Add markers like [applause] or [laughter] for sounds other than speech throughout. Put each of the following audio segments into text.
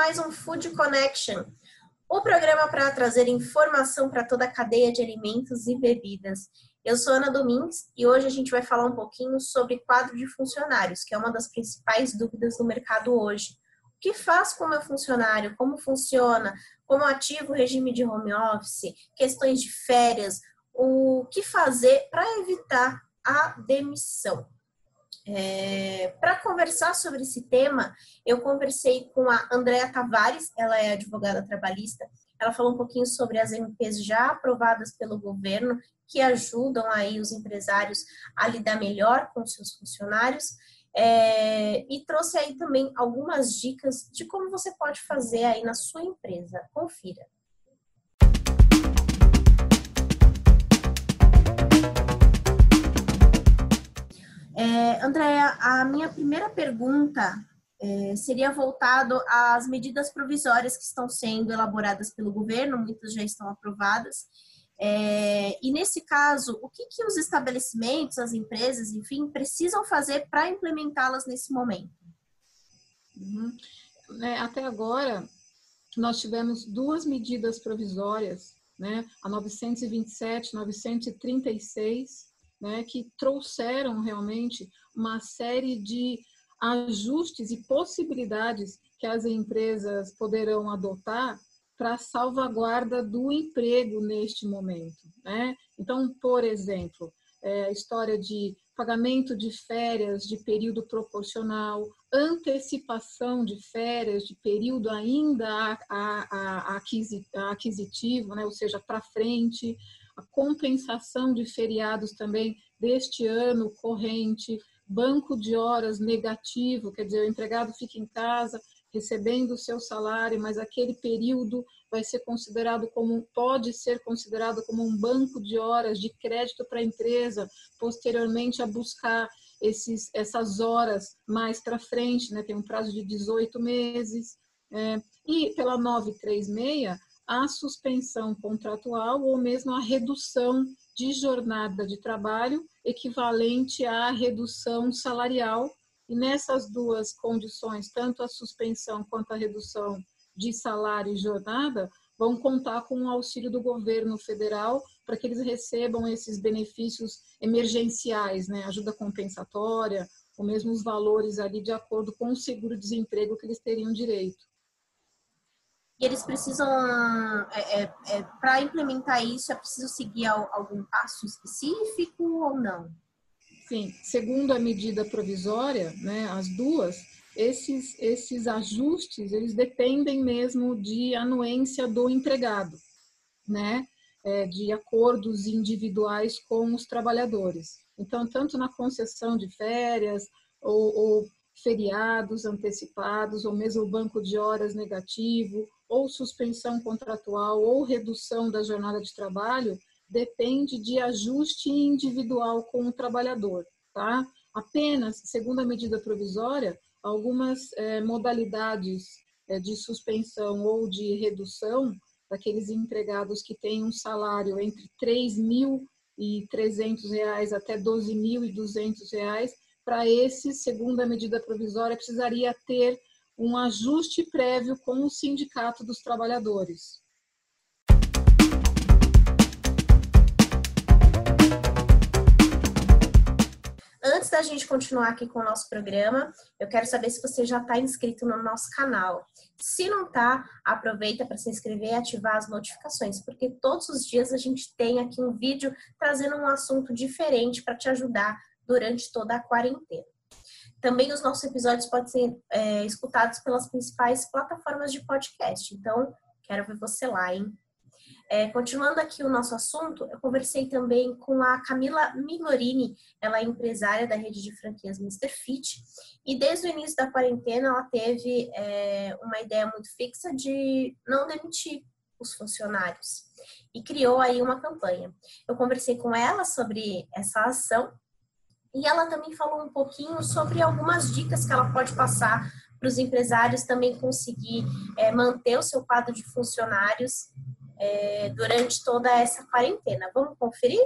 mais um Food Connection, o programa para trazer informação para toda a cadeia de alimentos e bebidas. Eu sou Ana Domingues e hoje a gente vai falar um pouquinho sobre quadro de funcionários, que é uma das principais dúvidas do mercado hoje. O que faz com o meu funcionário? Como funciona? Como ativo o regime de home office? Questões de férias? O que fazer para evitar a demissão? É, Para conversar sobre esse tema, eu conversei com a Andréa Tavares, ela é advogada trabalhista. Ela falou um pouquinho sobre as MPs já aprovadas pelo governo, que ajudam aí os empresários a lidar melhor com seus funcionários. É, e trouxe aí também algumas dicas de como você pode fazer aí na sua empresa. Confira. É, a minha primeira pergunta é, seria voltado às medidas provisórias que estão sendo elaboradas pelo governo, muitas já estão aprovadas. É, e nesse caso, o que, que os estabelecimentos, as empresas, enfim, precisam fazer para implementá-las nesse momento? Uhum. É, até agora, nós tivemos duas medidas provisórias, né, a 927, 936, né, que trouxeram realmente uma série de ajustes e possibilidades que as empresas poderão adotar para salvaguarda do emprego neste momento. Né? Então, por exemplo, é, a história de pagamento de férias de período proporcional, antecipação de férias de período ainda a, a, a aquisitivo, né? ou seja, para frente, a compensação de feriados também deste ano corrente, banco de horas negativo, quer dizer, o empregado fica em casa recebendo o seu salário, mas aquele período vai ser considerado como pode ser considerado como um banco de horas de crédito para a empresa, posteriormente a buscar esses, essas horas mais para frente, né? tem um prazo de 18 meses. É, e pela 936, a suspensão contratual ou mesmo a redução de jornada de trabalho equivalente à redução salarial. E nessas duas condições, tanto a suspensão quanto a redução de salário e jornada, vão contar com o auxílio do governo federal para que eles recebam esses benefícios emergenciais, né? ajuda compensatória, ou mesmo os valores ali de acordo com o seguro-desemprego que eles teriam direito e eles precisam, é, é, é para implementar isso, é preciso seguir algum passo específico ou não? Sim, segundo a medida provisória, né, as duas, esses, esses ajustes, eles dependem mesmo de anuência do empregado, né, é, de acordos individuais com os trabalhadores. Então, tanto na concessão de férias ou, ou feriados antecipados, ou mesmo o banco de horas negativo, ou suspensão contratual, ou redução da jornada de trabalho, depende de ajuste individual com o trabalhador, tá? Apenas, segundo a medida provisória, algumas é, modalidades é, de suspensão ou de redução daqueles empregados que têm um salário entre R$ 3.300 até R$ 12.200 para esse, segundo a medida provisória, precisaria ter um ajuste prévio com o Sindicato dos Trabalhadores. Antes da gente continuar aqui com o nosso programa, eu quero saber se você já está inscrito no nosso canal. Se não está, aproveita para se inscrever e ativar as notificações, porque todos os dias a gente tem aqui um vídeo trazendo um assunto diferente para te ajudar durante toda a quarentena. Também os nossos episódios podem ser é, escutados pelas principais plataformas de podcast. Então, quero ver você lá, hein? É, continuando aqui o nosso assunto, eu conversei também com a Camila Milorini, ela é empresária da rede de franquias Mr. Fit, e desde o início da quarentena ela teve é, uma ideia muito fixa de não demitir os funcionários e criou aí uma campanha. Eu conversei com ela sobre essa ação e ela também falou um pouquinho sobre algumas dicas que ela pode passar para os empresários também conseguir é, manter o seu quadro de funcionários é, durante toda essa quarentena. Vamos conferir?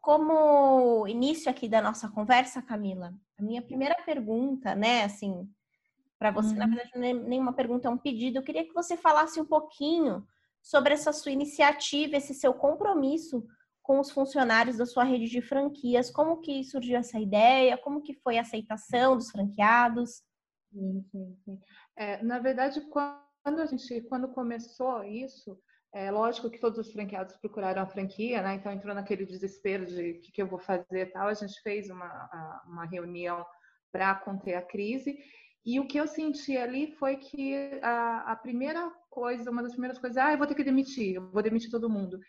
Como início aqui da nossa conversa, Camila, a minha primeira pergunta, né, assim, para você, uhum. na verdade, não é nenhuma pergunta, é um pedido. Eu queria que você falasse um pouquinho sobre essa sua iniciativa, esse seu compromisso com os funcionários da sua rede de franquias. Como que surgiu essa ideia? Como que foi a aceitação dos franqueados? É, na verdade, quando a gente, quando começou isso, é lógico que todos os franqueados procuraram a franquia, né? Então entrou naquele desespero de o que, que eu vou fazer tal. A gente fez uma, uma reunião para conter a crise. E o que eu senti ali foi que a, a, primeira coisa, uma das primeiras coisas, ah, eu vou ter que demitir, eu vou demitir todo mundo.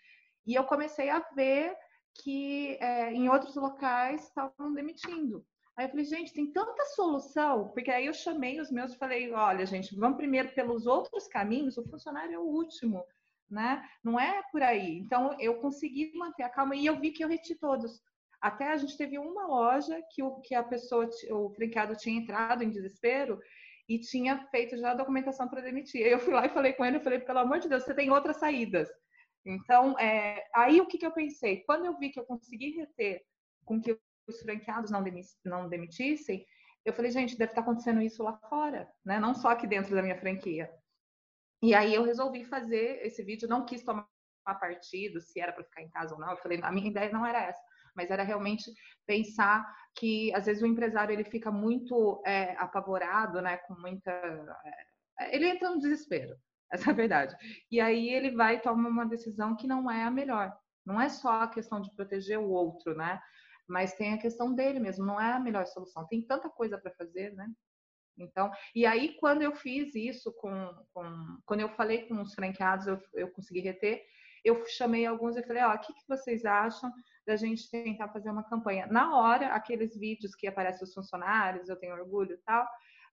E eu comecei a ver que é, em outros locais estavam demitindo. Aí eu falei, gente, tem tanta solução, porque aí eu chamei os meus e falei, olha, gente, vamos primeiro pelos outros caminhos, o funcionário é o último, né? Não é por aí. Então eu consegui manter a calma e eu vi que eu reti todos. Até a gente teve uma loja que o que a pessoa, o franqueado tinha entrado em desespero e tinha feito já a documentação para demitir. Eu fui lá e falei com ele, eu falei, pelo amor de Deus, você tem outras saídas. Então, é, aí o que, que eu pensei? Quando eu vi que eu consegui reter com que os franqueados não, não demitissem, eu falei, gente, deve estar acontecendo isso lá fora, né? Não só aqui dentro da minha franquia. E aí eu resolvi fazer esse vídeo, não quis tomar partido, se era para ficar em casa ou não. Eu falei, a minha ideia não era essa, mas era realmente pensar que às vezes o empresário ele fica muito é, apavorado, né? Com muita, é, ele entra no desespero. [laughs] Essa é a verdade. E aí ele vai tomar uma decisão que não é a melhor. Não é só a questão de proteger o outro, né? Mas tem a questão dele mesmo, não é a melhor solução. Tem tanta coisa para fazer, né? Então, e aí quando eu fiz isso com, com quando eu falei com os franqueados, eu, eu consegui reter, eu chamei alguns e falei, ó, o que, que vocês acham da gente tentar fazer uma campanha? Na hora, aqueles vídeos que aparecem os funcionários, eu tenho orgulho e tal,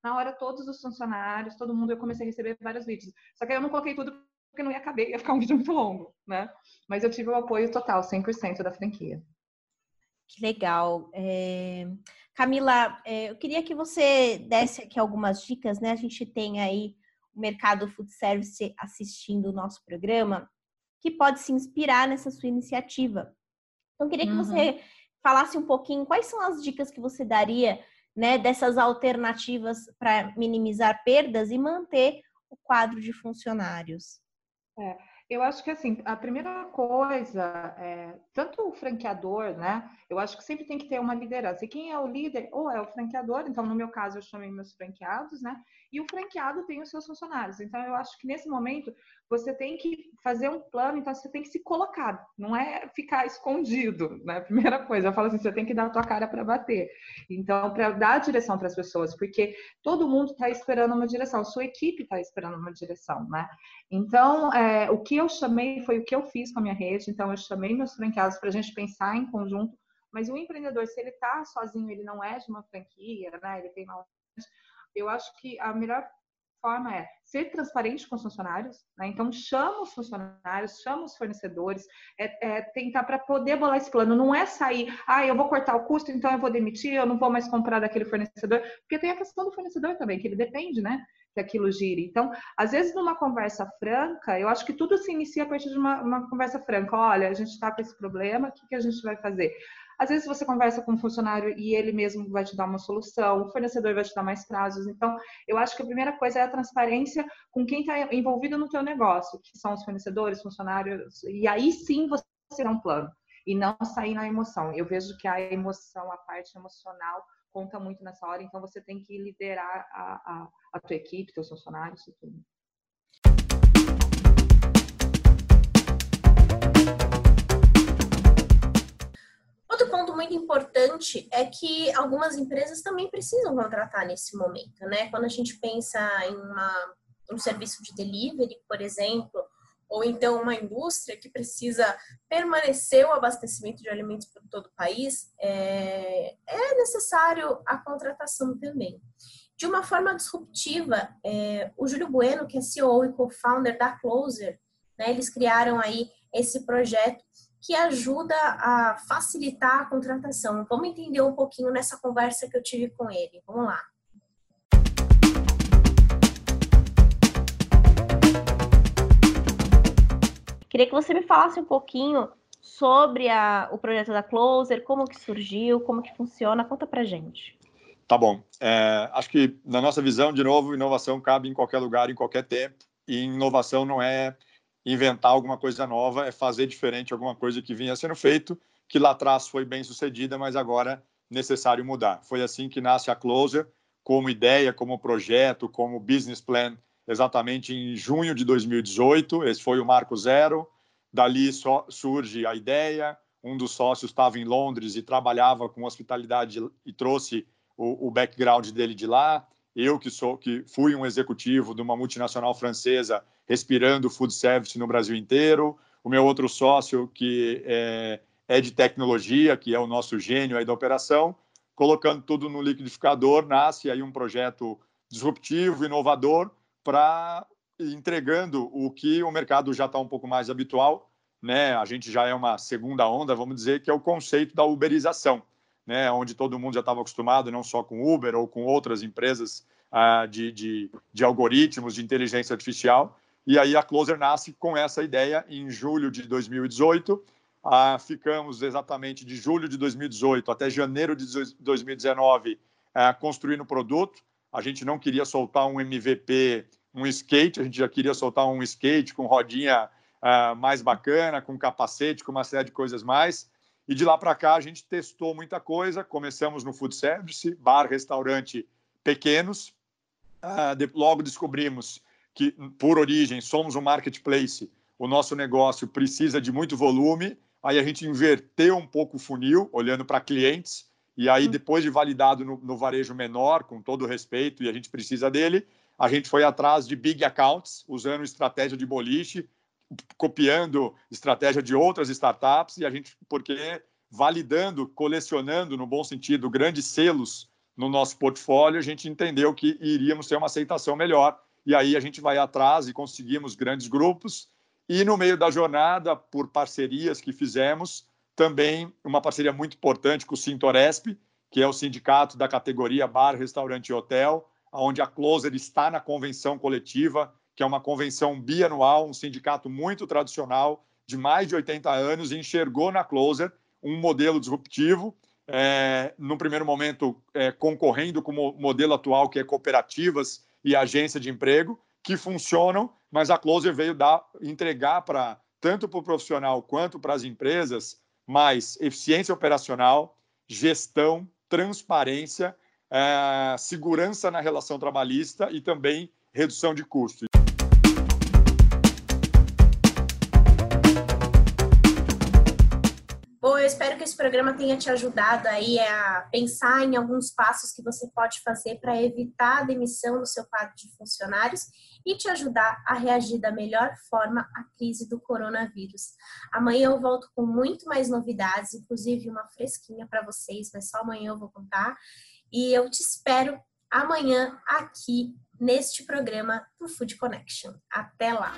na hora todos os funcionários, todo mundo, eu comecei a receber vários vídeos. Só que eu não coloquei tudo porque não ia caber, ia ficar um vídeo muito longo, né? Mas eu tive o apoio total, 100% da franquia. Que legal. É... Camila, é, eu queria que você desse aqui algumas dicas, né? A gente tem aí o mercado food service assistindo o nosso programa, que pode se inspirar nessa sua iniciativa. Então, eu queria que uhum. você falasse um pouquinho quais são as dicas que você daria né, dessas alternativas para minimizar perdas e manter o quadro de funcionários? É, eu acho que assim, a primeira coisa, é, tanto o franqueador, né? Eu acho que sempre tem que ter uma liderança. E quem é o líder? Ou é o franqueador, então no meu caso eu chamei meus franqueados, né? E o franqueado tem os seus funcionários. Então eu acho que nesse momento você tem que fazer um plano, então você tem que se colocar, não é ficar escondido, né? [laughs] Primeira coisa, eu falo assim, você tem que dar a tua cara para bater. Então, para dar direção para as pessoas, porque todo mundo está esperando uma direção, sua equipe está esperando uma direção, né? Então, é, o que eu chamei foi o que eu fiz com a minha rede, então eu chamei meus franqueados para a gente pensar em conjunto, mas o empreendedor, se ele está sozinho, ele não é de uma franquia, né? Ele tem uma eu acho que a melhor forma é ser transparente com os funcionários, né? então chama os funcionários, chama os fornecedores, é, é tentar para poder bolar esse plano, não é sair, ah, eu vou cortar o custo, então eu vou demitir, eu não vou mais comprar daquele fornecedor, porque tem a questão do fornecedor também, que ele depende, né, que aquilo gire. Então, às vezes numa conversa franca, eu acho que tudo se inicia a partir de uma, uma conversa franca, olha, a gente está com esse problema, o que, que a gente vai fazer? Às vezes você conversa com um funcionário e ele mesmo vai te dar uma solução, o fornecedor vai te dar mais prazos. Então, eu acho que a primeira coisa é a transparência com quem está envolvido no teu negócio, que são os fornecedores, funcionários, e aí sim você terá um plano e não sair na emoção. Eu vejo que a emoção, a parte emocional conta muito nessa hora, então você tem que liderar a, a, a tua equipe, teus funcionários tudo. Muito importante é que algumas empresas também precisam contratar nesse momento, né? Quando a gente pensa em uma, um serviço de delivery, por exemplo, ou então uma indústria que precisa permanecer o abastecimento de alimentos por todo o país, é, é necessário a contratação também. De uma forma disruptiva, é, o Júlio Bueno, que é CEO e co-founder da Closer, né, eles criaram aí esse projeto que ajuda a facilitar a contratação. Vamos entender um pouquinho nessa conversa que eu tive com ele. Vamos lá. Queria que você me falasse um pouquinho sobre a, o projeto da Closer, como que surgiu, como que funciona, conta pra gente. Tá bom. É, acho que na nossa visão, de novo, inovação cabe em qualquer lugar, em qualquer tempo, e inovação não é inventar alguma coisa nova, é fazer diferente alguma coisa que vinha sendo feito, que lá atrás foi bem sucedida, mas agora necessário mudar. Foi assim que nasce a Closer, como ideia, como projeto, como business plan, exatamente em junho de 2018. Esse foi o marco zero. Dali surge a ideia. Um dos sócios estava em Londres e trabalhava com hospitalidade e trouxe o, o background dele de lá. Eu que sou que fui um executivo de uma multinacional francesa respirando food service no Brasil inteiro. O meu outro sócio que é, é de tecnologia, que é o nosso gênio aí da operação, colocando tudo no liquidificador, nasce aí um projeto disruptivo, inovador, para entregando o que o mercado já está um pouco mais habitual, né? A gente já é uma segunda onda, vamos dizer, que é o conceito da uberização, né? Onde todo mundo já estava acostumado, não só com Uber ou com outras empresas ah, de, de, de algoritmos de inteligência artificial. E aí a Closer nasce com essa ideia em julho de 2018 ah, ficamos exatamente de julho de 2018 até janeiro de 2019 ah, construindo o produto. A gente não queria soltar um MVP, um skate, a gente já queria soltar um skate com rodinha mais bacana, com capacete, com uma série de coisas mais. E de lá para cá a gente testou muita coisa. Começamos no food service, bar, restaurante pequenos. Ah, de, logo descobrimos que, por origem, somos um marketplace. O nosso negócio precisa de muito volume aí a gente inverteu um pouco o funil, olhando para clientes, e aí, hum. depois de validado no, no, varejo menor, com todo o respeito, e a gente precisa dele, a gente foi atrás de big accounts, usando estratégia de boliche, copiando estratégia de outras startups, e a gente, porque validando, colecionando, no bom sentido, grandes selos no nosso portfólio, a gente entendeu que iríamos ter uma aceitação melhor. E aí a gente vai atrás e conseguimos grandes grupos e no meio da jornada, por parcerias que fizemos, também uma parceria muito importante com o Sintoresp, que é o sindicato da categoria bar, restaurante e hotel, onde a Closer está na convenção coletiva, que é uma convenção bianual, um sindicato muito tradicional, de mais de 80 anos, e enxergou na Closer um modelo disruptivo, é, no primeiro momento é, concorrendo com o modelo atual, que é cooperativas e agência de emprego, que funcionam, mas a Closer veio dar, entregar para tanto para o profissional quanto para as empresas mais eficiência operacional, gestão, transparência, é, segurança na relação trabalhista e também redução de custos. Eu espero que esse programa tenha te ajudado aí a pensar em alguns passos que você pode fazer para evitar a demissão do seu quadro de funcionários e te ajudar a reagir da melhor forma à crise do coronavírus. Amanhã eu volto com muito mais novidades, inclusive uma fresquinha para vocês, mas só amanhã eu vou contar. E eu te espero amanhã aqui neste programa do Food Connection. Até lá!